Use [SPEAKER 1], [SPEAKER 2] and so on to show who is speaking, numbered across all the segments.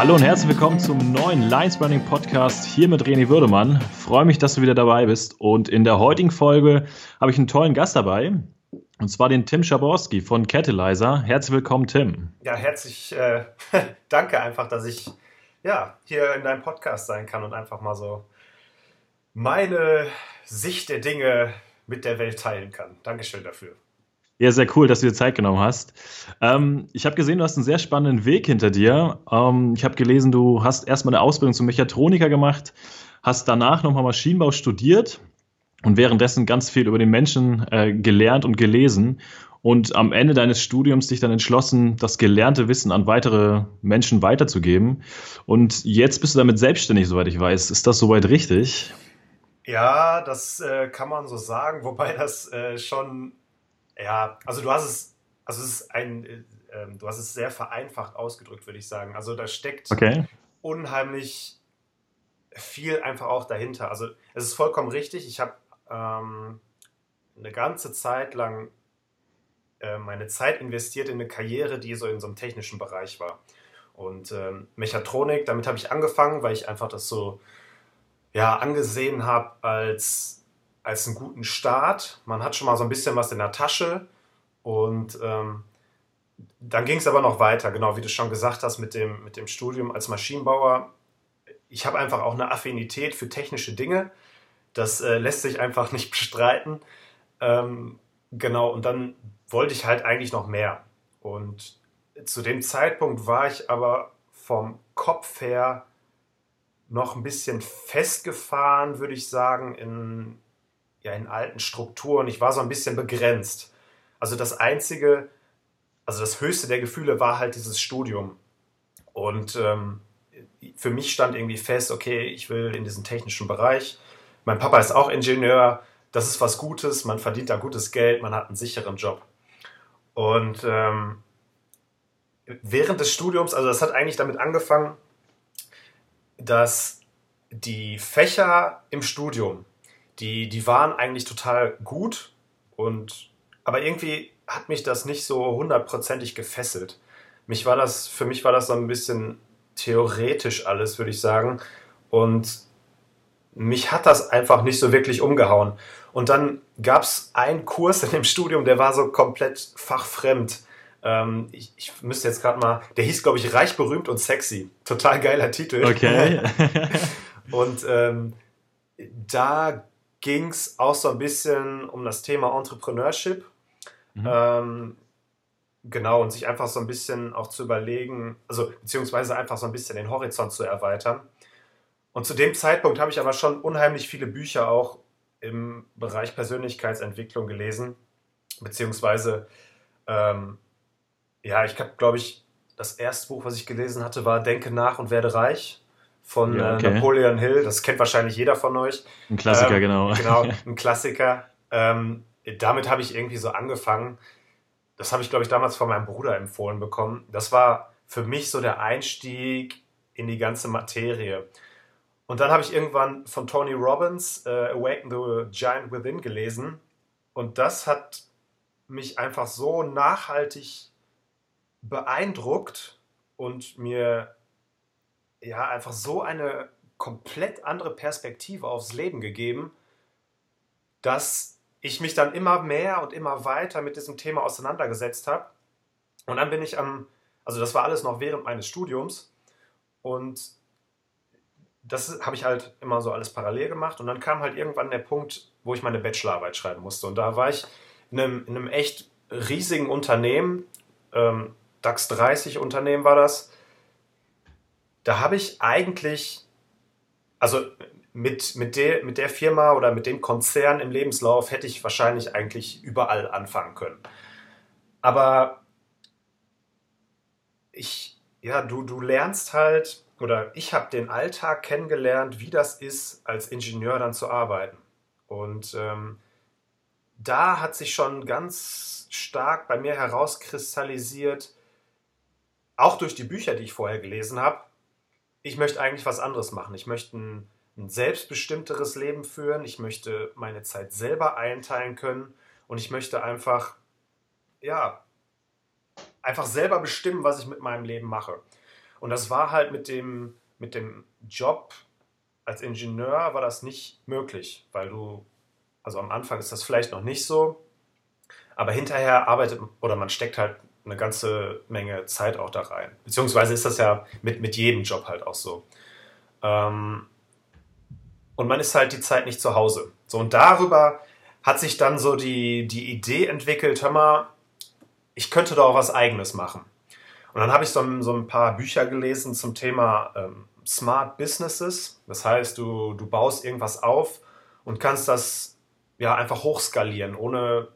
[SPEAKER 1] Hallo und herzlich willkommen zum neuen Lines Running Podcast hier mit René Würdemann. Freue mich, dass du wieder dabei bist. Und in der heutigen Folge habe ich einen tollen Gast dabei. Und zwar den Tim Schaborski von Catalyzer. Herzlich willkommen, Tim.
[SPEAKER 2] Ja, herzlich äh, danke einfach, dass ich ja, hier in deinem Podcast sein kann und einfach mal so meine Sicht der Dinge mit der Welt teilen kann. Dankeschön dafür.
[SPEAKER 1] Ja, sehr cool, dass du dir Zeit genommen hast. Ähm, ich habe gesehen, du hast einen sehr spannenden Weg hinter dir. Ähm, ich habe gelesen, du hast erstmal eine Ausbildung zum Mechatroniker gemacht, hast danach nochmal Maschinenbau studiert und währenddessen ganz viel über den Menschen äh, gelernt und gelesen und am Ende deines Studiums dich dann entschlossen, das gelernte Wissen an weitere Menschen weiterzugeben. Und jetzt bist du damit selbstständig, soweit ich weiß. Ist das soweit richtig?
[SPEAKER 2] Ja, das äh, kann man so sagen, wobei das äh, schon ja, also du hast es, also es ist ein, äh, ähm, du hast es sehr vereinfacht ausgedrückt, würde ich sagen. Also da steckt okay. unheimlich viel einfach auch dahinter. Also es ist vollkommen richtig. Ich habe ähm, eine ganze Zeit lang äh, meine Zeit investiert in eine Karriere, die so in so einem technischen Bereich war. Und ähm, Mechatronik, damit habe ich angefangen, weil ich einfach das so ja, angesehen habe als als einen guten Start. Man hat schon mal so ein bisschen was in der Tasche und ähm, dann ging es aber noch weiter, genau wie du schon gesagt hast mit dem, mit dem Studium als Maschinenbauer. Ich habe einfach auch eine Affinität für technische Dinge. Das äh, lässt sich einfach nicht bestreiten. Ähm, genau, und dann wollte ich halt eigentlich noch mehr. Und zu dem Zeitpunkt war ich aber vom Kopf her noch ein bisschen festgefahren, würde ich sagen, in, ja, in alten Strukturen. Ich war so ein bisschen begrenzt. Also das Einzige, also das Höchste der Gefühle war halt dieses Studium. Und ähm, für mich stand irgendwie fest, okay, ich will in diesen technischen Bereich. Mein Papa ist auch Ingenieur, das ist was Gutes, man verdient da gutes Geld, man hat einen sicheren Job. Und ähm, während des Studiums, also das hat eigentlich damit angefangen, dass die Fächer im Studium, die, die waren eigentlich total gut und aber irgendwie hat mich das nicht so hundertprozentig gefesselt. Mich war das, für mich war das so ein bisschen theoretisch alles, würde ich sagen. Und mich hat das einfach nicht so wirklich umgehauen. Und dann gab es einen Kurs in dem Studium, der war so komplett fachfremd. Ähm, ich, ich müsste jetzt gerade mal, der hieß, glaube ich, Reich, berühmt und sexy. Total geiler Titel. Okay. und ähm, da ging es auch so ein bisschen um das Thema Entrepreneurship. Mhm. Ähm, genau, und sich einfach so ein bisschen auch zu überlegen, also beziehungsweise einfach so ein bisschen den Horizont zu erweitern. Und zu dem Zeitpunkt habe ich aber schon unheimlich viele Bücher auch im Bereich Persönlichkeitsentwicklung gelesen, beziehungsweise, ähm, ja, ich habe, glaube ich, das erste Buch, was ich gelesen hatte, war Denke nach und werde reich von ja, äh, okay. Napoleon Hill. Das kennt wahrscheinlich jeder von euch.
[SPEAKER 1] Ein Klassiker, ähm, genau.
[SPEAKER 2] Genau, ein Klassiker. Ähm, damit habe ich irgendwie so angefangen. Das habe ich, glaube ich, damals von meinem Bruder empfohlen bekommen. Das war für mich so der Einstieg in die ganze Materie. Und dann habe ich irgendwann von Tony Robbins äh, Awaken the Giant Within gelesen. Und das hat mich einfach so nachhaltig beeindruckt und mir ja einfach so eine komplett andere Perspektive aufs Leben gegeben, dass ich mich dann immer mehr und immer weiter mit diesem Thema auseinandergesetzt habe. Und dann bin ich am, also das war alles noch während meines Studiums. Und das habe ich halt immer so alles parallel gemacht. Und dann kam halt irgendwann der Punkt, wo ich meine Bachelorarbeit schreiben musste. Und da war ich in einem, in einem echt riesigen Unternehmen, ähm, DAX 30 Unternehmen war das, da habe ich eigentlich, also mit, mit, der, mit der Firma oder mit dem Konzern im Lebenslauf hätte ich wahrscheinlich eigentlich überall anfangen können. Aber ich, ja, du, du lernst halt, oder ich habe den Alltag kennengelernt, wie das ist, als Ingenieur dann zu arbeiten. Und ähm, da hat sich schon ganz stark bei mir herauskristallisiert, auch durch die Bücher, die ich vorher gelesen habe, ich möchte eigentlich was anderes machen. Ich möchte ein, ein selbstbestimmteres Leben führen. Ich möchte meine Zeit selber einteilen können und ich möchte einfach, ja, einfach selber bestimmen, was ich mit meinem Leben mache. Und das war halt mit dem, mit dem Job als Ingenieur war das nicht möglich, weil du, also am Anfang ist das vielleicht noch nicht so, aber hinterher arbeitet oder man steckt halt eine ganze Menge Zeit auch da rein. Beziehungsweise ist das ja mit, mit jedem Job halt auch so. Ähm, und man ist halt die Zeit nicht zu Hause. So, und darüber hat sich dann so die, die Idee entwickelt, hör mal, ich könnte da auch was Eigenes machen. Und dann habe ich so, so, ein paar Bücher gelesen zum Thema ähm, Smart Businesses. Das heißt, du, du baust irgendwas auf und kannst das ja einfach hochskalieren, ohne,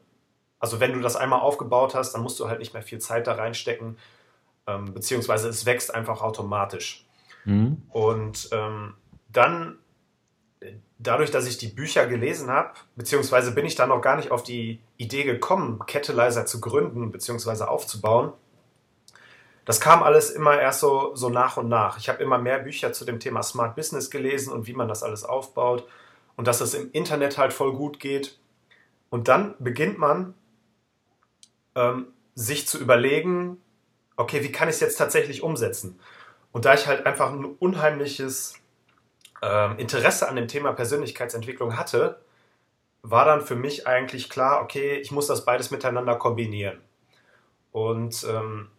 [SPEAKER 2] also wenn du das einmal aufgebaut hast, dann musst du halt nicht mehr viel Zeit da reinstecken, ähm, beziehungsweise es wächst einfach automatisch. Mhm. Und ähm, dann, dadurch, dass ich die Bücher gelesen habe, beziehungsweise bin ich dann noch gar nicht auf die Idee gekommen, Catalyzer zu gründen, beziehungsweise aufzubauen, das kam alles immer erst so, so nach und nach. Ich habe immer mehr Bücher zu dem Thema Smart Business gelesen und wie man das alles aufbaut und dass es im Internet halt voll gut geht. Und dann beginnt man ähm, sich zu überlegen, okay, wie kann ich es jetzt tatsächlich umsetzen? Und da ich halt einfach ein unheimliches ähm, Interesse an dem Thema Persönlichkeitsentwicklung hatte, war dann für mich eigentlich klar, okay, ich muss das beides miteinander kombinieren. Und ähm,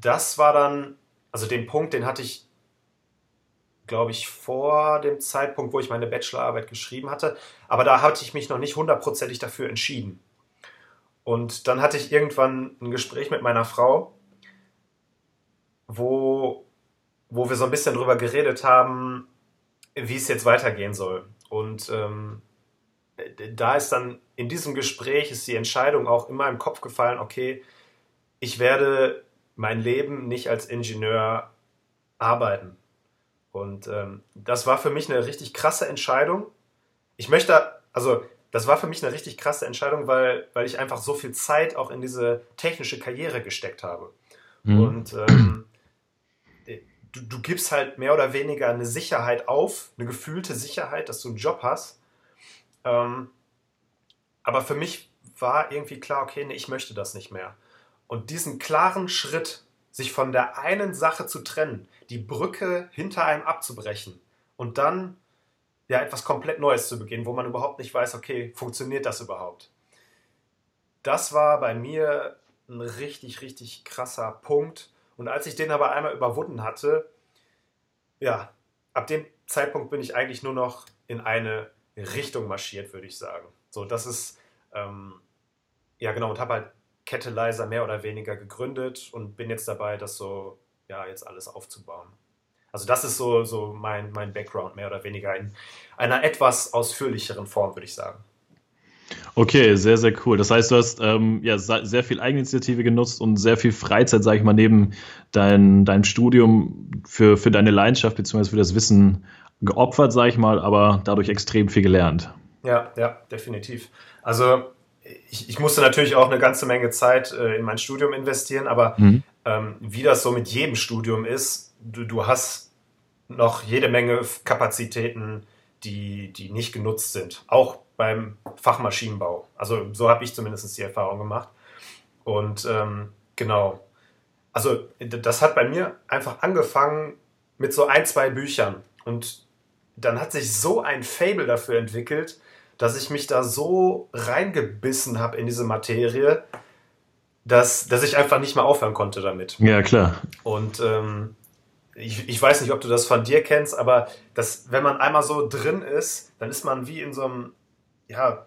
[SPEAKER 2] das war dann, also den Punkt, den hatte ich, glaube ich, vor dem Zeitpunkt, wo ich meine Bachelorarbeit geschrieben hatte. Aber da hatte ich mich noch nicht hundertprozentig dafür entschieden. Und dann hatte ich irgendwann ein Gespräch mit meiner Frau, wo, wo wir so ein bisschen drüber geredet haben, wie es jetzt weitergehen soll. Und ähm, da ist dann in diesem Gespräch ist die Entscheidung auch immer im Kopf gefallen, okay, ich werde mein Leben nicht als Ingenieur arbeiten. Und ähm, das war für mich eine richtig krasse Entscheidung. Ich möchte, also das war für mich eine richtig krasse Entscheidung, weil, weil ich einfach so viel Zeit auch in diese technische Karriere gesteckt habe. Mhm. Und ähm, du, du gibst halt mehr oder weniger eine Sicherheit auf, eine gefühlte Sicherheit, dass du einen Job hast. Ähm, aber für mich war irgendwie klar, okay, nee, ich möchte das nicht mehr. Und diesen klaren Schritt, sich von der einen Sache zu trennen, die Brücke hinter einem abzubrechen und dann ja etwas komplett Neues zu beginnen, wo man überhaupt nicht weiß, okay, funktioniert das überhaupt? Das war bei mir ein richtig, richtig krasser Punkt. Und als ich den aber einmal überwunden hatte, ja, ab dem Zeitpunkt bin ich eigentlich nur noch in eine Richtung marschiert, würde ich sagen. So, das ist, ähm, ja genau, und habe halt Catalyzer mehr oder weniger gegründet und bin jetzt dabei, das so, ja, jetzt alles aufzubauen. Also das ist so, so mein, mein Background, mehr oder weniger in einer etwas ausführlicheren Form, würde ich sagen.
[SPEAKER 1] Okay, sehr, sehr cool. Das heißt, du hast ähm, ja sehr viel Eigeninitiative genutzt und sehr viel Freizeit, sage ich mal, neben dein, deinem Studium für, für deine Leidenschaft bzw. für das Wissen geopfert, sage ich mal, aber dadurch extrem viel gelernt.
[SPEAKER 2] Ja, ja, definitiv. Also ich, ich, musste natürlich auch eine ganze Menge Zeit äh, in mein Studium investieren, aber mhm. ähm, wie das so mit jedem Studium ist, du, du hast noch jede Menge Kapazitäten, die, die nicht genutzt sind. Auch beim Fachmaschinenbau. Also so habe ich zumindest die Erfahrung gemacht. Und ähm, genau. Also das hat bei mir einfach angefangen mit so ein, zwei Büchern. Und dann hat sich so ein Fable dafür entwickelt, dass ich mich da so reingebissen habe in diese Materie, dass, dass ich einfach nicht mehr aufhören konnte damit.
[SPEAKER 1] Ja, klar.
[SPEAKER 2] Und ähm, ich, ich weiß nicht, ob du das von dir kennst, aber das, wenn man einmal so drin ist, dann ist man wie in so einem, ja,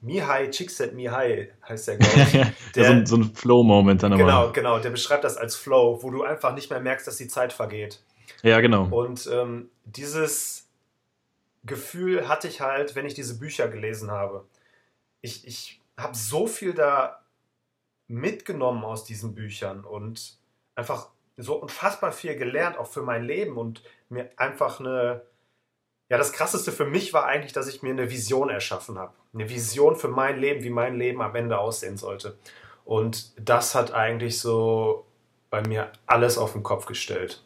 [SPEAKER 2] Mihai, Chikset Mihai heißt der, glaube ich.
[SPEAKER 1] Der, so ein, so ein Flow-Moment dann
[SPEAKER 2] aber. Genau, genau, der beschreibt das als Flow, wo du einfach nicht mehr merkst, dass die Zeit vergeht.
[SPEAKER 1] Ja, genau.
[SPEAKER 2] Und ähm, dieses, Gefühl hatte ich halt, wenn ich diese Bücher gelesen habe. Ich, ich habe so viel da mitgenommen aus diesen Büchern und einfach so unfassbar viel gelernt, auch für mein Leben und mir einfach eine, ja, das krasseste für mich war eigentlich, dass ich mir eine Vision erschaffen habe. Eine Vision für mein Leben, wie mein Leben am Ende aussehen sollte. Und das hat eigentlich so bei mir alles auf den Kopf gestellt.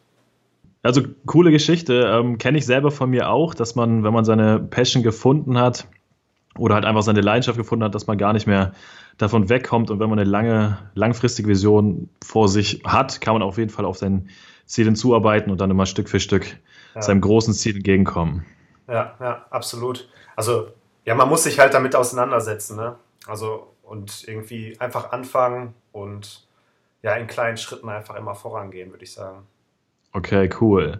[SPEAKER 1] Also coole Geschichte, ähm, kenne ich selber von mir auch, dass man, wenn man seine Passion gefunden hat oder halt einfach seine Leidenschaft gefunden hat, dass man gar nicht mehr davon wegkommt und wenn man eine lange, langfristige Vision vor sich hat, kann man auf jeden Fall auf sein Ziel hinzuarbeiten und dann immer Stück für Stück ja. seinem großen Ziel entgegenkommen.
[SPEAKER 2] Ja, ja, absolut. Also, ja, man muss sich halt damit auseinandersetzen, ne? Also, und irgendwie einfach anfangen und ja, in kleinen Schritten einfach immer vorangehen, würde ich sagen.
[SPEAKER 1] Okay, cool.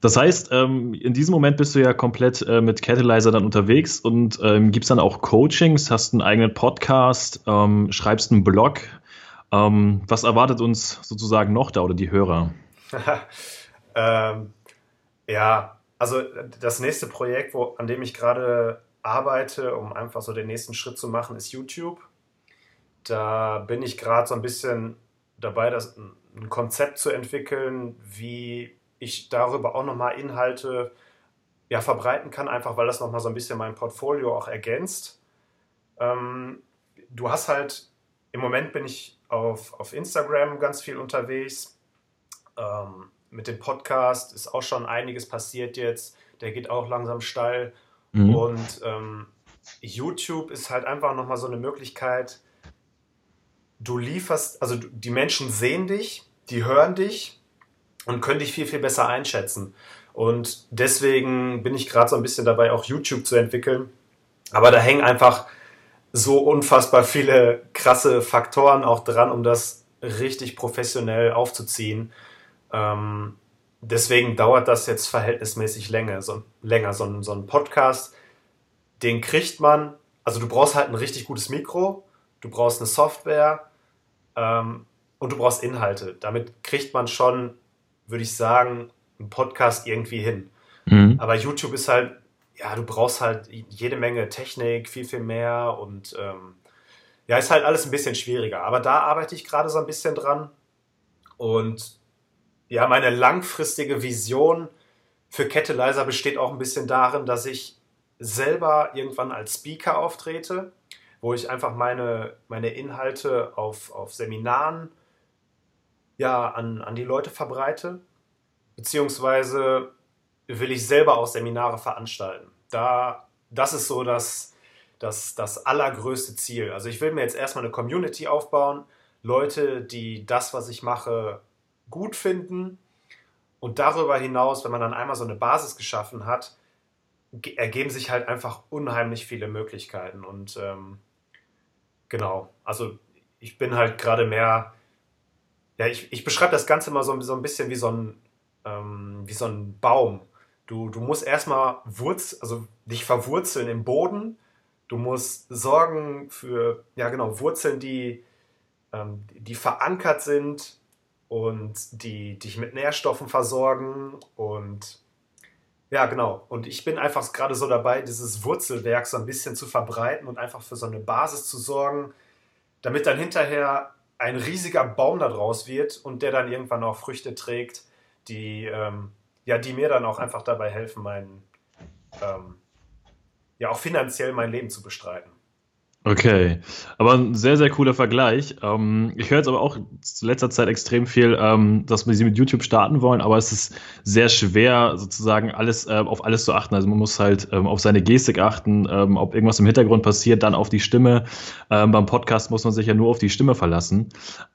[SPEAKER 1] Das heißt, ähm, in diesem Moment bist du ja komplett äh, mit Catalyzer dann unterwegs und ähm, gibst dann auch Coachings, hast einen eigenen Podcast, ähm, schreibst einen Blog. Ähm, was erwartet uns sozusagen noch da oder die Hörer?
[SPEAKER 2] ähm, ja, also das nächste Projekt, wo, an dem ich gerade arbeite, um einfach so den nächsten Schritt zu machen, ist YouTube. Da bin ich gerade so ein bisschen dabei, das, ein Konzept zu entwickeln, wie ich darüber auch nochmal Inhalte ja, verbreiten kann, einfach weil das nochmal so ein bisschen mein Portfolio auch ergänzt. Ähm, du hast halt, im Moment bin ich auf, auf Instagram ganz viel unterwegs. Ähm, mit dem Podcast ist auch schon einiges passiert jetzt. Der geht auch langsam steil. Mhm. Und ähm, YouTube ist halt einfach nochmal so eine Möglichkeit, du lieferst, also die Menschen sehen dich, die hören dich und können dich viel, viel besser einschätzen. Und deswegen bin ich gerade so ein bisschen dabei, auch YouTube zu entwickeln. Aber da hängen einfach so unfassbar viele krasse Faktoren auch dran, um das richtig professionell aufzuziehen. Ähm, deswegen dauert das jetzt verhältnismäßig länger. So, länger. So, ein, so ein Podcast, den kriegt man, also du brauchst halt ein richtig gutes Mikro, du brauchst eine Software ähm, und du brauchst Inhalte. Damit kriegt man schon, würde ich sagen, einen Podcast irgendwie hin. Mhm. Aber YouTube ist halt, ja, du brauchst halt jede Menge Technik, viel, viel mehr und ähm, ja, ist halt alles ein bisschen schwieriger. Aber da arbeite ich gerade so ein bisschen dran und ja, meine langfristige Vision für Catalyzer besteht auch ein bisschen darin, dass ich selber irgendwann als Speaker auftrete, wo ich einfach meine, meine Inhalte auf, auf Seminaren ja, an, an die Leute verbreite. Beziehungsweise will ich selber auch Seminare veranstalten. Da, das ist so das, das, das allergrößte Ziel. Also ich will mir jetzt erstmal eine Community aufbauen, Leute, die das, was ich mache, gut finden. Und darüber hinaus, wenn man dann einmal so eine Basis geschaffen hat, ergeben sich halt einfach unheimlich viele Möglichkeiten. Und ähm, genau, also ich bin halt gerade mehr, ja, ich, ich beschreibe das Ganze mal so, so ein bisschen wie so ein, ähm, wie so ein Baum. Du, du musst erstmal Wurz, also dich verwurzeln im Boden. Du musst sorgen für, ja genau, Wurzeln, die, ähm, die verankert sind und die dich mit Nährstoffen versorgen und ja, genau. Und ich bin einfach gerade so dabei, dieses Wurzelwerk so ein bisschen zu verbreiten und einfach für so eine Basis zu sorgen, damit dann hinterher ein riesiger Baum daraus wird und der dann irgendwann auch Früchte trägt, die, ähm, ja, die mir dann auch einfach dabei helfen, mein, ähm, ja, auch finanziell mein Leben zu bestreiten.
[SPEAKER 1] Okay, aber ein sehr, sehr cooler Vergleich. Ähm, ich höre jetzt aber auch in letzter Zeit extrem viel, ähm, dass wir sie mit YouTube starten wollen, aber es ist sehr schwer, sozusagen alles äh, auf alles zu achten. Also man muss halt ähm, auf seine Gestik achten, ähm, ob irgendwas im Hintergrund passiert, dann auf die Stimme. Ähm, beim Podcast muss man sich ja nur auf die Stimme verlassen.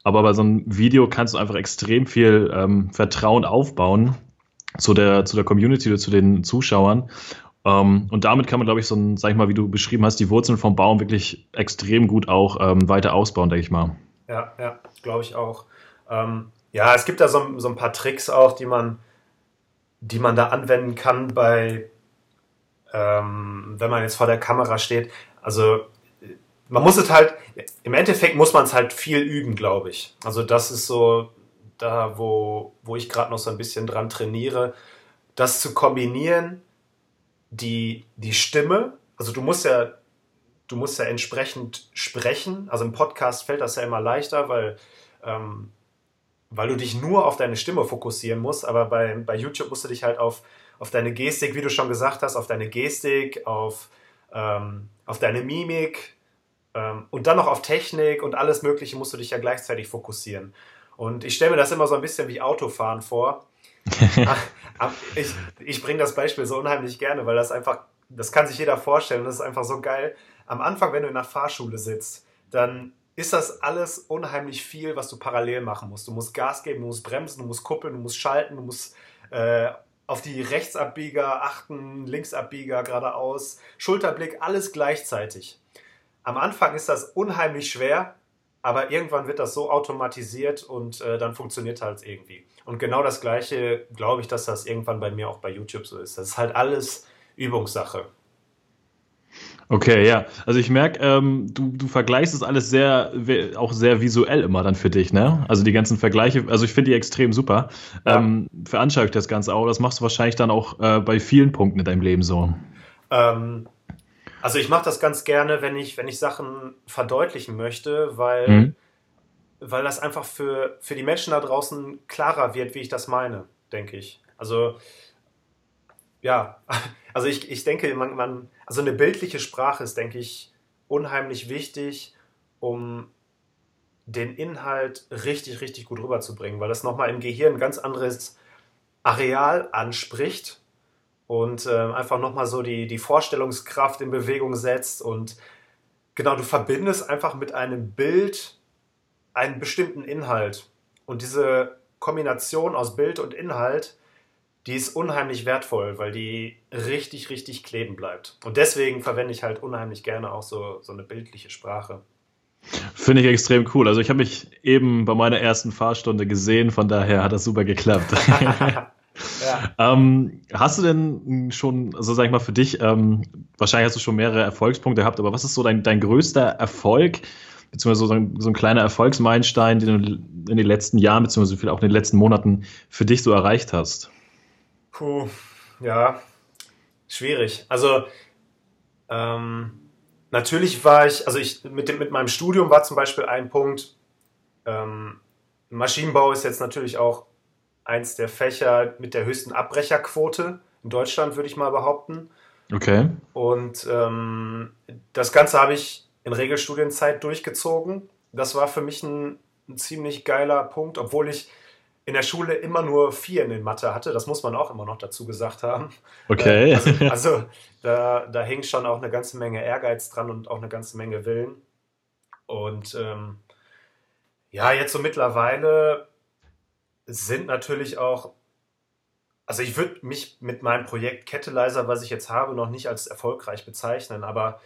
[SPEAKER 1] Aber bei so einem Video kannst du einfach extrem viel ähm, Vertrauen aufbauen zu der, zu der Community oder zu den Zuschauern. Um, ähm, und damit kann man, glaube ich, so ein, sag ich mal, wie du beschrieben hast, die Wurzeln vom Baum wirklich extrem gut auch ähm, weiter ausbauen, denke ich mal.
[SPEAKER 2] Ja, ja, glaube ich auch. Ähm, ja, es gibt da so, so, ein paar Tricks auch, die man, die man da anwenden kann bei, ähm, wenn man jetzt vor der Kamera steht. Also man muss es halt, im Endeffekt muss man es halt viel üben, glaube ich. Also das ist so da, wo, wo ich gerade noch so ein bisschen dran trainiere, das zu kombinieren die, die Stimme, also du musst ja, du musst ja entsprechend sprechen. Also im Podcast fällt das ja immer leichter, weil, ähm, weil du dich nur auf deine Stimme fokussieren musst, aber bei, bei YouTube musst du dich halt auf, auf deine Gestik, wie du schon gesagt hast, auf deine Gestik, auf, ähm, auf deine Mimik ähm, und dann noch auf Technik und alles Mögliche musst du dich ja gleichzeitig fokussieren. Und ich stelle mir das immer so ein bisschen wie Autofahren vor. ich ich bringe das Beispiel so unheimlich gerne, weil das einfach, das kann sich jeder vorstellen, das ist einfach so geil. Am Anfang, wenn du in der Fahrschule sitzt, dann ist das alles unheimlich viel, was du parallel machen musst. Du musst Gas geben, du musst bremsen, du musst kuppeln, du musst schalten, du musst äh, auf die Rechtsabbieger achten, Linksabbieger geradeaus, Schulterblick, alles gleichzeitig. Am Anfang ist das unheimlich schwer, aber irgendwann wird das so automatisiert und äh, dann funktioniert halt irgendwie. Und genau das Gleiche glaube ich, dass das irgendwann bei mir auch bei YouTube so ist. Das ist halt alles Übungssache.
[SPEAKER 1] Okay, ja. Also ich merke, ähm, du, du vergleichst es alles sehr, auch sehr visuell immer dann für dich, ne? Also die ganzen Vergleiche, also ich finde die extrem super. Ja. Ähm, veranschaulicht das Ganze auch. Das machst du wahrscheinlich dann auch äh, bei vielen Punkten in deinem Leben so.
[SPEAKER 2] Ähm, also ich mache das ganz gerne, wenn ich, wenn ich Sachen verdeutlichen möchte, weil, mhm. weil das einfach für, für die Menschen da draußen klarer wird, wie ich das meine, denke ich. Also ja, also ich, ich denke, man, man, also eine bildliche Sprache ist, denke ich, unheimlich wichtig, um den Inhalt richtig, richtig gut rüberzubringen, weil das nochmal im Gehirn ein ganz anderes Areal anspricht und äh, einfach nochmal so die, die Vorstellungskraft in Bewegung setzt und genau, du verbindest einfach mit einem Bild einen bestimmten Inhalt und diese Kombination aus Bild und Inhalt die ist unheimlich wertvoll, weil die richtig, richtig kleben bleibt. Und deswegen verwende ich halt unheimlich gerne auch so, so eine bildliche Sprache.
[SPEAKER 1] Finde ich extrem cool. Also ich habe mich eben bei meiner ersten Fahrstunde gesehen, von daher hat das super geklappt. ja. ähm, hast du denn schon, also sag ich mal für dich, ähm, wahrscheinlich hast du schon mehrere Erfolgspunkte gehabt, aber was ist so dein, dein größter Erfolg, beziehungsweise so ein, so ein kleiner Erfolgsmeilenstein, den du in den letzten Jahren, beziehungsweise vielleicht auch in den letzten Monaten für dich so erreicht hast?
[SPEAKER 2] Puh, ja, schwierig. Also, ähm, natürlich war ich, also ich mit, dem, mit meinem Studium war zum Beispiel ein Punkt, ähm, Maschinenbau ist jetzt natürlich auch eins der Fächer mit der höchsten Abbrecherquote in Deutschland, würde ich mal behaupten.
[SPEAKER 1] Okay.
[SPEAKER 2] Und ähm, das Ganze habe ich in Regelstudienzeit durchgezogen. Das war für mich ein, ein ziemlich geiler Punkt, obwohl ich in der Schule immer nur vier in den Mathe hatte. Das muss man auch immer noch dazu gesagt haben.
[SPEAKER 1] Okay.
[SPEAKER 2] Äh, also, also da, da hing schon auch eine ganze Menge Ehrgeiz dran und auch eine ganze Menge Willen. Und ähm, ja, jetzt so mittlerweile sind natürlich auch, also ich würde mich mit meinem Projekt Catalyzer, was ich jetzt habe, noch nicht als erfolgreich bezeichnen, aber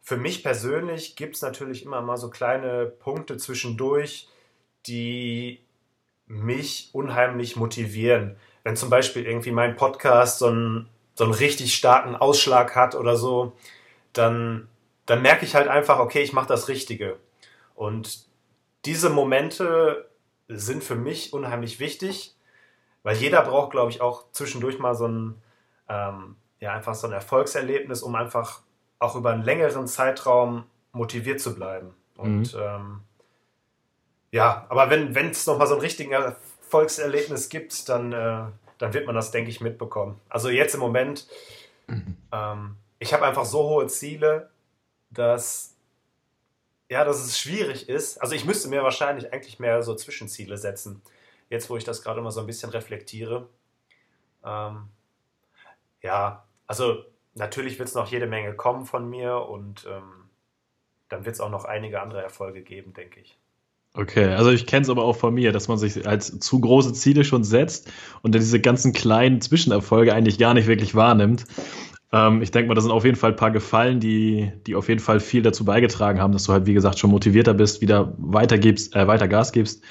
[SPEAKER 2] für mich persönlich gibt es natürlich immer mal so kleine Punkte zwischendurch, die mich unheimlich motivieren. Wenn zum Beispiel irgendwie mein Podcast so einen, so einen richtig starken Ausschlag hat oder so, dann, dann merke ich halt einfach, okay, ich mache das Richtige. Und diese Momente sind für mich unheimlich wichtig, weil jeder braucht, glaube ich, auch zwischendurch mal so ein, ähm, ja, einfach so ein Erfolgserlebnis, um einfach auch über einen längeren Zeitraum motiviert zu bleiben. Und mhm. ähm, ja, aber wenn es nochmal so ein richtiges Erfolgserlebnis gibt, dann, äh, dann wird man das, denke ich, mitbekommen. Also jetzt im Moment, mhm. ähm, ich habe einfach so hohe Ziele, dass, ja, dass es schwierig ist. Also ich müsste mir wahrscheinlich eigentlich mehr so Zwischenziele setzen. Jetzt, wo ich das gerade mal so ein bisschen reflektiere. Ähm, ja, also natürlich wird es noch jede Menge kommen von mir und ähm, dann wird es auch noch einige andere Erfolge geben, denke ich.
[SPEAKER 1] Okay, also ich kenne es aber auch von mir, dass man sich als zu große Ziele schon setzt und dann diese ganzen kleinen Zwischenerfolge eigentlich gar nicht wirklich wahrnimmt. Ähm, ich denke mal, das sind auf jeden Fall ein paar Gefallen, die, die auf jeden Fall viel dazu beigetragen haben, dass du halt, wie gesagt, schon motivierter bist, wieder weiter, gibst, äh, weiter Gas gibst.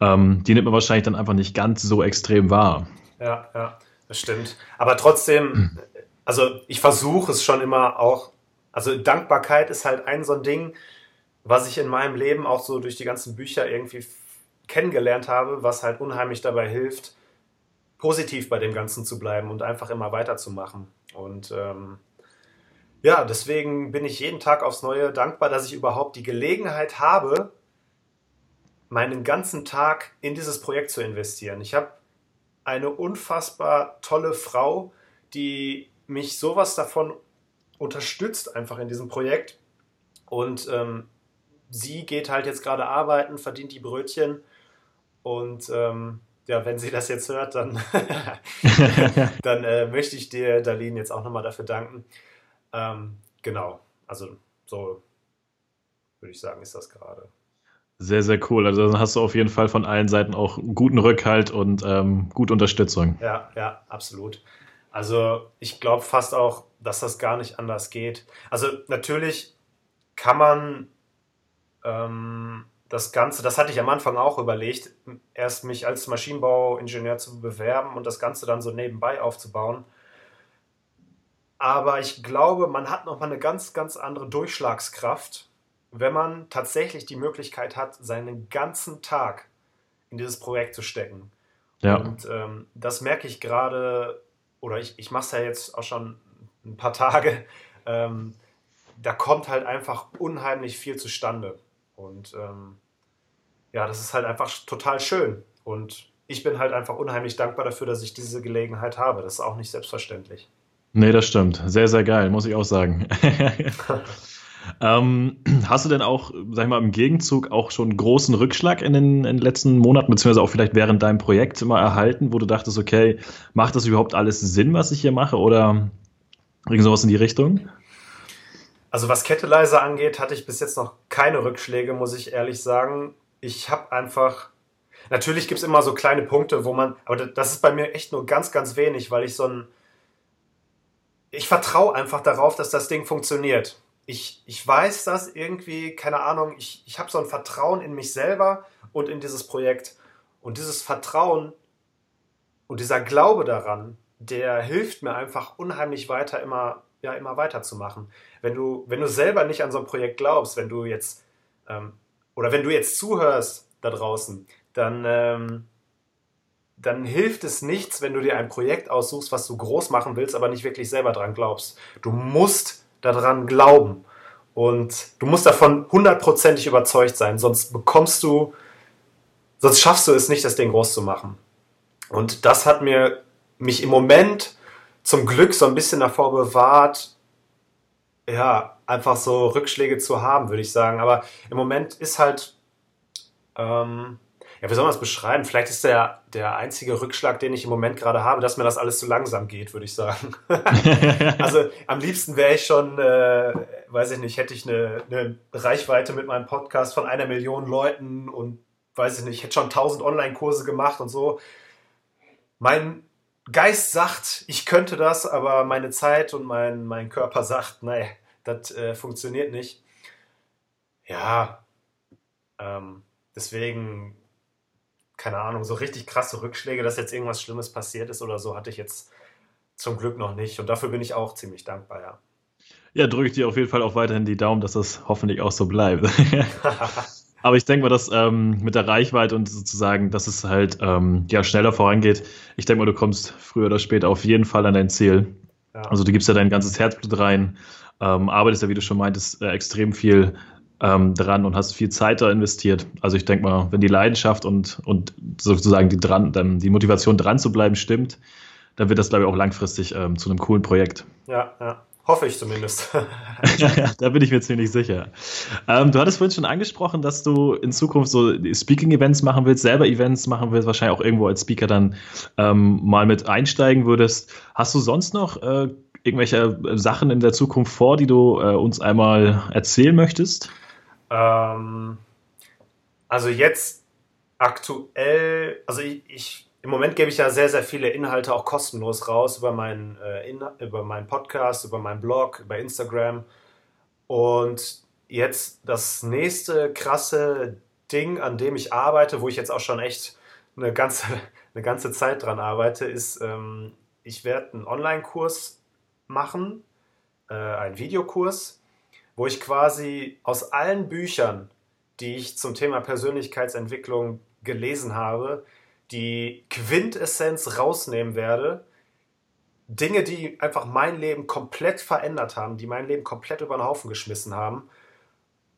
[SPEAKER 1] Ähm, die nimmt man wahrscheinlich dann einfach nicht ganz so extrem wahr.
[SPEAKER 2] Ja, ja, das stimmt. Aber trotzdem, also ich versuche es schon immer auch, also Dankbarkeit ist halt ein so ein Ding, was ich in meinem Leben auch so durch die ganzen Bücher irgendwie kennengelernt habe, was halt unheimlich dabei hilft, positiv bei dem Ganzen zu bleiben und einfach immer weiterzumachen. Und ähm, ja, deswegen bin ich jeden Tag aufs Neue dankbar, dass ich überhaupt die Gelegenheit habe, meinen ganzen Tag in dieses Projekt zu investieren. Ich habe eine unfassbar tolle Frau, die mich sowas davon unterstützt, einfach in diesem Projekt. Und ähm, sie geht halt jetzt gerade arbeiten, verdient die Brötchen und ähm, ja, wenn sie das jetzt hört, dann, dann äh, möchte ich dir, Darlene, jetzt auch nochmal dafür danken. Ähm, genau, also so würde ich sagen, ist das gerade.
[SPEAKER 1] Sehr, sehr cool. Also dann hast du auf jeden Fall von allen Seiten auch guten Rückhalt und ähm, gute Unterstützung.
[SPEAKER 2] Ja, ja, absolut. Also ich glaube fast auch, dass das gar nicht anders geht. Also natürlich kann man ähm, das Ganze, das hatte ich am Anfang auch überlegt, erst mich als Maschinenbauingenieur zu bewerben und das Ganze dann so nebenbei aufzubauen. Aber ich glaube, man hat nochmal eine ganz, ganz andere Durchschlagskraft, wenn man tatsächlich die Möglichkeit hat, seinen ganzen Tag in dieses Projekt zu stecken. Ja. Und ähm, das merke ich gerade, oder ich, ich mache es ja jetzt auch schon ein paar Tage, ähm, da kommt halt einfach unheimlich viel zustande. Und ähm, ja, das ist halt einfach total schön. Und ich bin halt einfach unheimlich dankbar dafür, dass ich diese Gelegenheit habe. Das ist auch nicht selbstverständlich.
[SPEAKER 1] Nee, das stimmt. Sehr, sehr geil, muss ich auch sagen. ähm, hast du denn auch, sag ich mal, im Gegenzug auch schon großen Rückschlag in den, in den, letzten Monaten, beziehungsweise auch vielleicht während deinem Projekt mal erhalten, wo du dachtest, okay, macht das überhaupt alles Sinn, was ich hier mache? Oder irgend sowas in die Richtung?
[SPEAKER 2] Also was Kettleiser angeht, hatte ich bis jetzt noch keine Rückschläge, muss ich ehrlich sagen. Ich habe einfach. Natürlich gibt es immer so kleine Punkte, wo man. Aber das ist bei mir echt nur ganz, ganz wenig, weil ich so ein. Ich vertraue einfach darauf, dass das Ding funktioniert. Ich, ich weiß das irgendwie, keine Ahnung, ich, ich habe so ein Vertrauen in mich selber und in dieses Projekt. Und dieses Vertrauen und dieser Glaube daran, der hilft mir einfach unheimlich weiter immer, ja, immer weiterzumachen wenn du, wenn du selber nicht an so ein Projekt glaubst, wenn du jetzt, ähm, oder wenn du jetzt zuhörst da draußen, dann, ähm, dann hilft es nichts, wenn du dir ein Projekt aussuchst, was du groß machen willst, aber nicht wirklich selber dran glaubst. Du musst daran glauben. Und du musst davon hundertprozentig überzeugt sein, sonst bekommst du, sonst schaffst du es nicht, das Ding groß zu machen. Und das hat mir mich im Moment zum Glück so ein bisschen davor bewahrt, ja, einfach so Rückschläge zu haben, würde ich sagen. Aber im Moment ist halt, ähm, ja, wie soll man das beschreiben? Vielleicht ist der, der einzige Rückschlag, den ich im Moment gerade habe, dass mir das alles zu langsam geht, würde ich sagen. also am liebsten wäre ich schon, äh, weiß ich nicht, hätte ich eine, eine Reichweite mit meinem Podcast von einer Million Leuten und weiß ich nicht, hätte schon tausend Online-Kurse gemacht und so. Mein Geist sagt, ich könnte das, aber meine Zeit und mein, mein Körper sagt, nee, das äh, funktioniert nicht. Ja, ähm, deswegen, keine Ahnung, so richtig krasse Rückschläge, dass jetzt irgendwas Schlimmes passiert ist oder so, hatte ich jetzt zum Glück noch nicht. Und dafür bin ich auch ziemlich dankbar, ja.
[SPEAKER 1] Ja, drücke ich dir auf jeden Fall auch weiterhin die Daumen, dass das hoffentlich auch so bleibt. Aber ich denke mal, dass ähm, mit der Reichweite und sozusagen, dass es halt ähm, ja, schneller vorangeht. Ich denke mal, du kommst früher oder später auf jeden Fall an dein Ziel. Ja. Also du gibst ja dein ganzes Herzblut rein, ähm, arbeitest ja, wie du schon meintest, äh, extrem viel ähm, dran und hast viel Zeit da investiert. Also ich denke mal, wenn die Leidenschaft und, und sozusagen die, dran, dann die Motivation dran zu bleiben stimmt, dann wird das, glaube ich, auch langfristig ähm, zu einem coolen Projekt.
[SPEAKER 2] Ja, ja. Hoffe ich zumindest.
[SPEAKER 1] da bin ich mir ziemlich sicher. Ähm, du hattest vorhin schon angesprochen, dass du in Zukunft so Speaking-Events machen willst, selber Events machen willst, wahrscheinlich auch irgendwo als Speaker dann ähm, mal mit einsteigen würdest. Hast du sonst noch äh, irgendwelche Sachen in der Zukunft vor, die du äh, uns einmal erzählen möchtest?
[SPEAKER 2] Ähm, also jetzt aktuell, also ich, ich im Moment gebe ich ja sehr, sehr viele Inhalte auch kostenlos raus über meinen, äh, über meinen Podcast, über meinen Blog, über Instagram. Und jetzt das nächste krasse Ding, an dem ich arbeite, wo ich jetzt auch schon echt eine ganze, eine ganze Zeit dran arbeite, ist, ähm, ich werde einen Online-Kurs machen, äh, einen Videokurs, wo ich quasi aus allen Büchern, die ich zum Thema Persönlichkeitsentwicklung gelesen habe, die Quintessenz rausnehmen werde. Dinge, die einfach mein Leben komplett verändert haben, die mein Leben komplett über den Haufen geschmissen haben.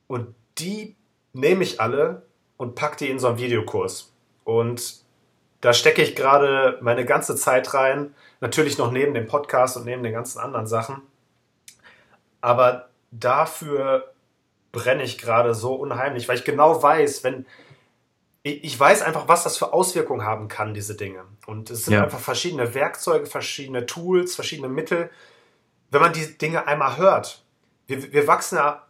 [SPEAKER 2] Und die nehme ich alle und packe die in so einen Videokurs. Und da stecke ich gerade meine ganze Zeit rein. Natürlich noch neben dem Podcast und neben den ganzen anderen Sachen. Aber dafür brenne ich gerade so unheimlich, weil ich genau weiß, wenn, ich weiß einfach, was das für Auswirkungen haben kann, diese Dinge. Und es sind ja. einfach verschiedene Werkzeuge, verschiedene Tools, verschiedene Mittel. Wenn man die Dinge einmal hört, wir, wir wachsen ja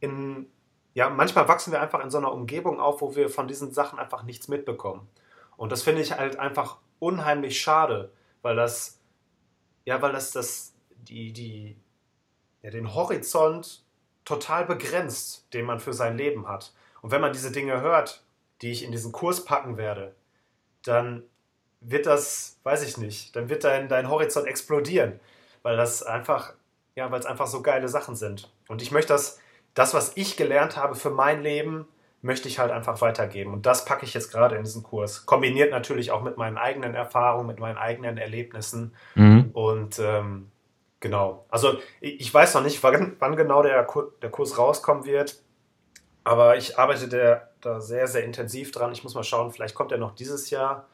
[SPEAKER 2] in, ja, manchmal wachsen wir einfach in so einer Umgebung auf, wo wir von diesen Sachen einfach nichts mitbekommen. Und das finde ich halt einfach unheimlich schade, weil das, ja, weil das, das die, die, ja, den Horizont total begrenzt, den man für sein Leben hat. Und wenn man diese Dinge hört, die ich in diesen Kurs packen werde, dann wird das, weiß ich nicht, dann wird dein, dein Horizont explodieren, weil das einfach, ja, weil es einfach so geile Sachen sind. Und ich möchte das, das, was ich gelernt habe für mein Leben, möchte ich halt einfach weitergeben. Und das packe ich jetzt gerade in diesen Kurs. Kombiniert natürlich auch mit meinen eigenen Erfahrungen, mit meinen eigenen Erlebnissen. Mhm. Und ähm, genau. Also ich weiß noch nicht, wann, wann genau der, der Kurs rauskommen wird. Aber ich arbeite der, da sehr, sehr intensiv dran. Ich muss mal schauen, vielleicht kommt er noch dieses Jahr.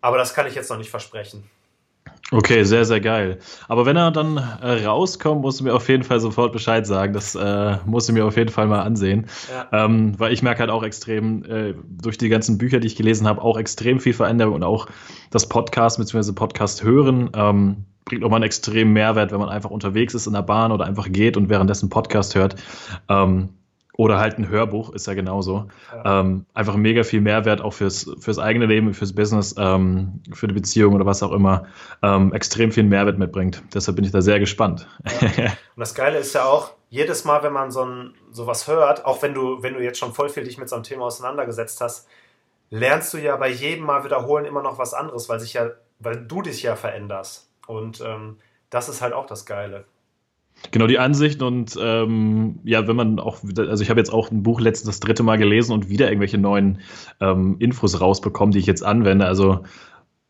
[SPEAKER 2] Aber das kann ich jetzt noch nicht versprechen.
[SPEAKER 1] Okay, sehr, sehr geil. Aber wenn er dann äh, rauskommt, musst du mir auf jeden Fall sofort Bescheid sagen. Das äh, musst du mir auf jeden Fall mal ansehen. Ja. Ähm, weil ich merke halt auch extrem, äh, durch die ganzen Bücher, die ich gelesen habe, auch extrem viel Veränderung und auch das Podcast bzw. Podcast hören ähm, bringt nochmal einen extremen Mehrwert, wenn man einfach unterwegs ist in der Bahn oder einfach geht und währenddessen Podcast hört. Ähm, oder halt ein Hörbuch, ist ja genauso. Ja. Ähm, einfach mega viel Mehrwert auch fürs, fürs eigene Leben, fürs Business, ähm, für die Beziehung oder was auch immer. Ähm, extrem viel Mehrwert mitbringt. Deshalb bin ich da sehr gespannt.
[SPEAKER 2] Ja. Und das Geile ist ja auch, jedes Mal, wenn man so ein, sowas hört, auch wenn du, wenn du jetzt schon voll viel dich mit so einem Thema auseinandergesetzt hast, lernst du ja bei jedem Mal wiederholen immer noch was anderes, weil sich ja, weil du dich ja veränderst. Und ähm, das ist halt auch das Geile.
[SPEAKER 1] Genau, die Ansichten und ähm, ja, wenn man auch, also ich habe jetzt auch ein Buch letztens das dritte Mal gelesen und wieder irgendwelche neuen ähm, Infos rausbekommen, die ich jetzt anwende. Also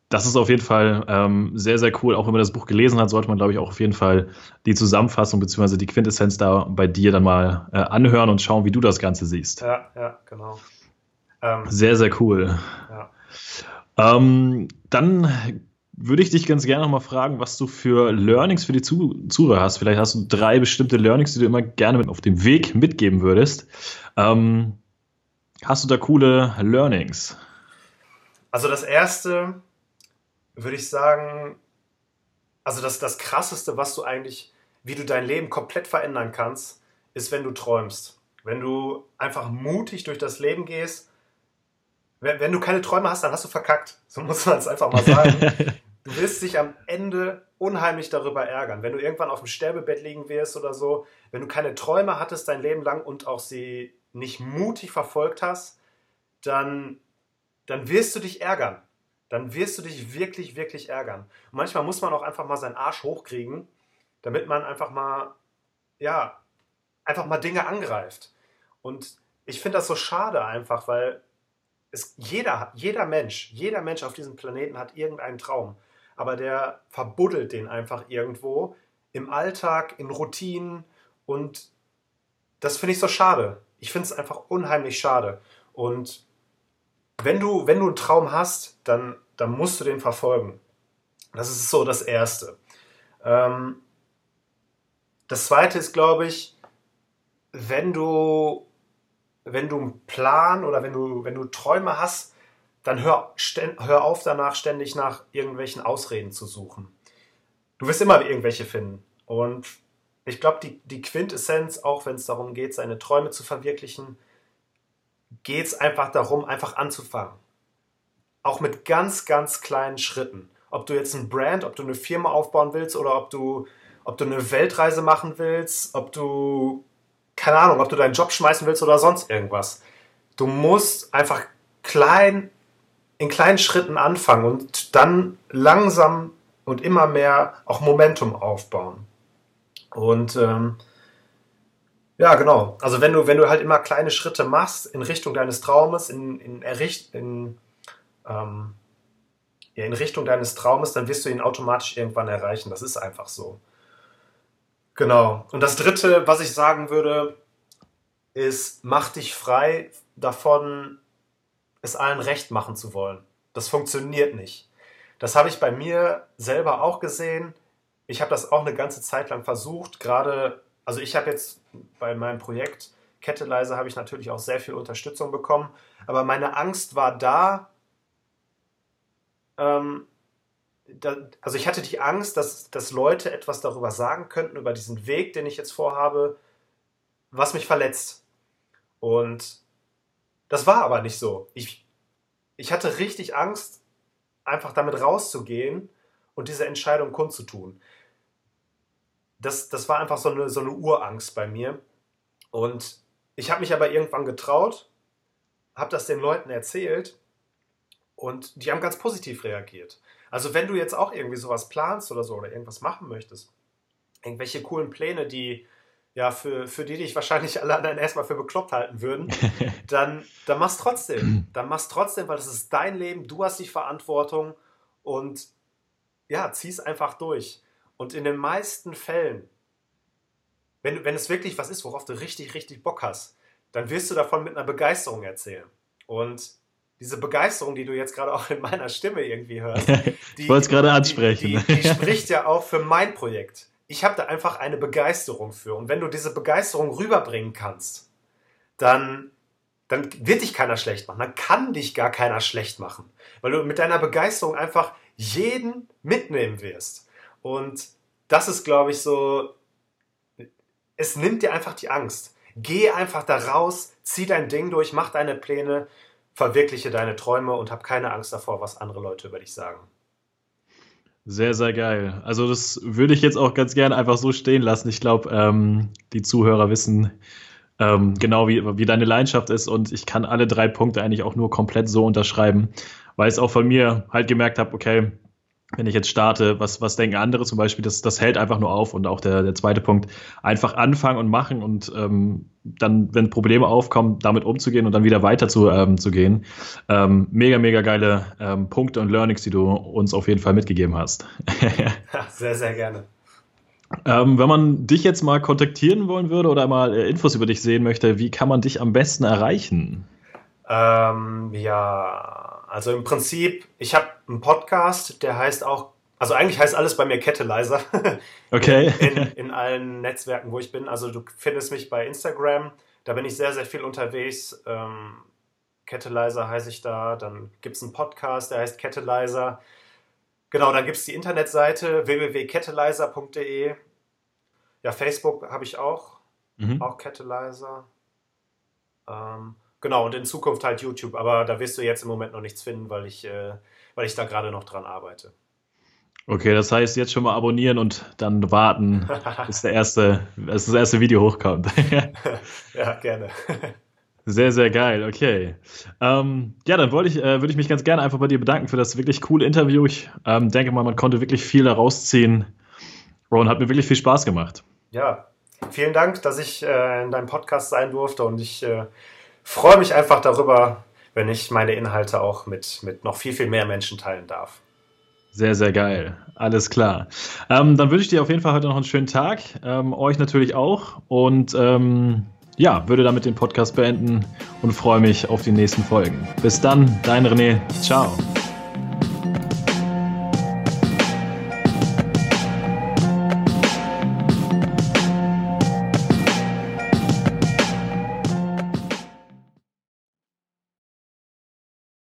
[SPEAKER 1] das ist auf jeden Fall ähm, sehr, sehr cool. Auch wenn man das Buch gelesen hat, sollte man, glaube ich, auch auf jeden Fall die Zusammenfassung bzw. die Quintessenz da bei dir dann mal äh, anhören und schauen, wie du das Ganze siehst.
[SPEAKER 2] Ja, ja, genau.
[SPEAKER 1] Ähm, sehr, sehr cool. Ja. Ähm, dann würde ich dich ganz gerne nochmal fragen, was du für Learnings für die Zuhörer hast. Vielleicht hast du drei bestimmte Learnings, die du immer gerne auf dem Weg mitgeben würdest. Ähm, hast du da coole Learnings?
[SPEAKER 2] Also das erste würde ich sagen, also das, das krasseste, was du eigentlich, wie du dein Leben komplett verändern kannst, ist, wenn du träumst. Wenn du einfach mutig durch das Leben gehst wenn, wenn, du keine Träume hast, dann hast du verkackt. So muss man es einfach mal sagen. du wirst dich am Ende unheimlich darüber ärgern. Wenn du irgendwann auf dem Sterbebett liegen wirst oder so, wenn du keine Träume hattest dein Leben lang und auch sie nicht mutig verfolgt hast, dann, dann wirst du dich ärgern. Dann wirst du dich wirklich, wirklich ärgern. Und manchmal muss man auch einfach mal seinen Arsch hochkriegen, damit man einfach mal, ja, einfach mal Dinge angreift. Und ich finde das so schade einfach, weil es, jeder, jeder Mensch, jeder Mensch auf diesem Planeten hat irgendeinen Traum, aber der verbuddelt den einfach irgendwo im Alltag, in Routinen und das finde ich so schade. Ich finde es einfach unheimlich schade. Und wenn du, wenn du einen Traum hast, dann, dann musst du den verfolgen. Das ist so das Erste. Ähm, das Zweite ist, glaube ich, wenn du wenn du einen Plan oder wenn du, wenn du Träume hast, dann hör, hör auf danach ständig nach irgendwelchen Ausreden zu suchen. Du wirst immer irgendwelche finden. Und ich glaube, die, die Quintessenz, auch wenn es darum geht, seine Träume zu verwirklichen, geht es einfach darum, einfach anzufangen. Auch mit ganz, ganz kleinen Schritten. Ob du jetzt ein Brand, ob du eine Firma aufbauen willst oder ob du, ob du eine Weltreise machen willst, ob du keine Ahnung, ob du deinen Job schmeißen willst oder sonst irgendwas. Du musst einfach klein, in kleinen Schritten anfangen und dann langsam und immer mehr auch Momentum aufbauen. Und ähm, ja, genau. Also wenn du, wenn du halt immer kleine Schritte machst in Richtung deines Traumes, in, in, Erricht, in, ähm, ja, in Richtung deines Traumes, dann wirst du ihn automatisch irgendwann erreichen. Das ist einfach so. Genau. Und das Dritte, was ich sagen würde, ist, mach dich frei davon, es allen recht machen zu wollen. Das funktioniert nicht. Das habe ich bei mir selber auch gesehen. Ich habe das auch eine ganze Zeit lang versucht. Gerade, also ich habe jetzt bei meinem Projekt Kette habe ich natürlich auch sehr viel Unterstützung bekommen. Aber meine Angst war da, ähm, da, also ich hatte die Angst, dass, dass Leute etwas darüber sagen könnten, über diesen Weg, den ich jetzt vorhabe, was mich verletzt. Und das war aber nicht so. Ich, ich hatte richtig Angst, einfach damit rauszugehen und diese Entscheidung kundzutun. Das, das war einfach so eine, so eine Urangst bei mir. Und ich habe mich aber irgendwann getraut, habe das den Leuten erzählt und die haben ganz positiv reagiert. Also wenn du jetzt auch irgendwie sowas planst oder so oder irgendwas machen möchtest, irgendwelche coolen Pläne, die ja für, für die dich wahrscheinlich alle anderen erstmal für bekloppt halten würden, dann, dann machst trotzdem. Dann machst trotzdem, weil das ist dein Leben, du hast die Verantwortung und ja, zieh's einfach durch. Und in den meisten Fällen, wenn, wenn es wirklich was ist, worauf du richtig, richtig Bock hast, dann wirst du davon mit einer Begeisterung erzählen. Und diese Begeisterung, die du jetzt gerade auch in meiner Stimme irgendwie hörst,
[SPEAKER 1] die, ich wollte es gerade ansprechen.
[SPEAKER 2] Die, die, die spricht ja auch für mein Projekt. Ich habe da einfach eine Begeisterung für. Und wenn du diese Begeisterung rüberbringen kannst, dann, dann wird dich keiner schlecht machen. Dann kann dich gar keiner schlecht machen. Weil du mit deiner Begeisterung einfach jeden mitnehmen wirst. Und das ist, glaube ich, so, es nimmt dir einfach die Angst. Geh einfach da raus, zieh dein Ding durch, mach deine Pläne, verwirkliche deine Träume und hab keine Angst davor, was andere Leute über dich sagen.
[SPEAKER 1] Sehr, sehr geil. Also das würde ich jetzt auch ganz gerne einfach so stehen lassen. Ich glaube, ähm, die Zuhörer wissen ähm, genau, wie, wie deine Leidenschaft ist und ich kann alle drei Punkte eigentlich auch nur komplett so unterschreiben, weil ich es auch von mir halt gemerkt habe, okay, wenn ich jetzt starte, was, was denken andere zum Beispiel, das, das hält einfach nur auf. Und auch der, der zweite Punkt, einfach anfangen und machen und ähm, dann, wenn Probleme aufkommen, damit umzugehen und dann wieder weiter zu, ähm, zu gehen. Ähm, mega, mega geile ähm, Punkte und Learnings, die du uns auf jeden Fall mitgegeben hast.
[SPEAKER 2] sehr, sehr gerne.
[SPEAKER 1] Ähm, wenn man dich jetzt mal kontaktieren wollen würde oder mal äh, Infos über dich sehen möchte, wie kann man dich am besten erreichen?
[SPEAKER 2] Ähm, ja, also im Prinzip, ich habe einen Podcast, der heißt auch, also eigentlich heißt alles bei mir Kettelizer.
[SPEAKER 1] Okay.
[SPEAKER 2] In, in, allen Netzwerken, wo ich bin. Also du findest mich bei Instagram, da bin ich sehr, sehr viel unterwegs. Ähm, Kettelizer heiße ich da. Dann gibt es einen Podcast, der heißt Kettelizer. Genau, dann gibt es die Internetseite www.kettelizer.de. Ja, Facebook habe ich auch. Mhm. Auch Kettelizer. Ähm, Genau, und in Zukunft halt YouTube, aber da wirst du jetzt im Moment noch nichts finden, weil ich, äh, weil ich da gerade noch dran arbeite.
[SPEAKER 1] Okay, das heißt jetzt schon mal abonnieren und dann warten, bis, der erste, bis das erste Video hochkommt.
[SPEAKER 2] ja, gerne.
[SPEAKER 1] Sehr, sehr geil, okay. Ähm, ja, dann wollte ich, äh, würde ich mich ganz gerne einfach bei dir bedanken für das wirklich coole Interview. Ich ähm, denke mal, man konnte wirklich viel daraus ziehen und hat mir wirklich viel Spaß gemacht.
[SPEAKER 2] Ja, vielen Dank, dass ich äh, in deinem Podcast sein durfte und ich äh, freue mich einfach darüber, wenn ich meine Inhalte auch mit, mit noch viel, viel mehr Menschen teilen darf.
[SPEAKER 1] Sehr, sehr geil. Alles klar. Ähm, dann wünsche ich dir auf jeden Fall heute noch einen schönen Tag. Ähm, euch natürlich auch. Und ähm, ja, würde damit den Podcast beenden und freue mich auf die nächsten Folgen. Bis dann, dein René. Ciao.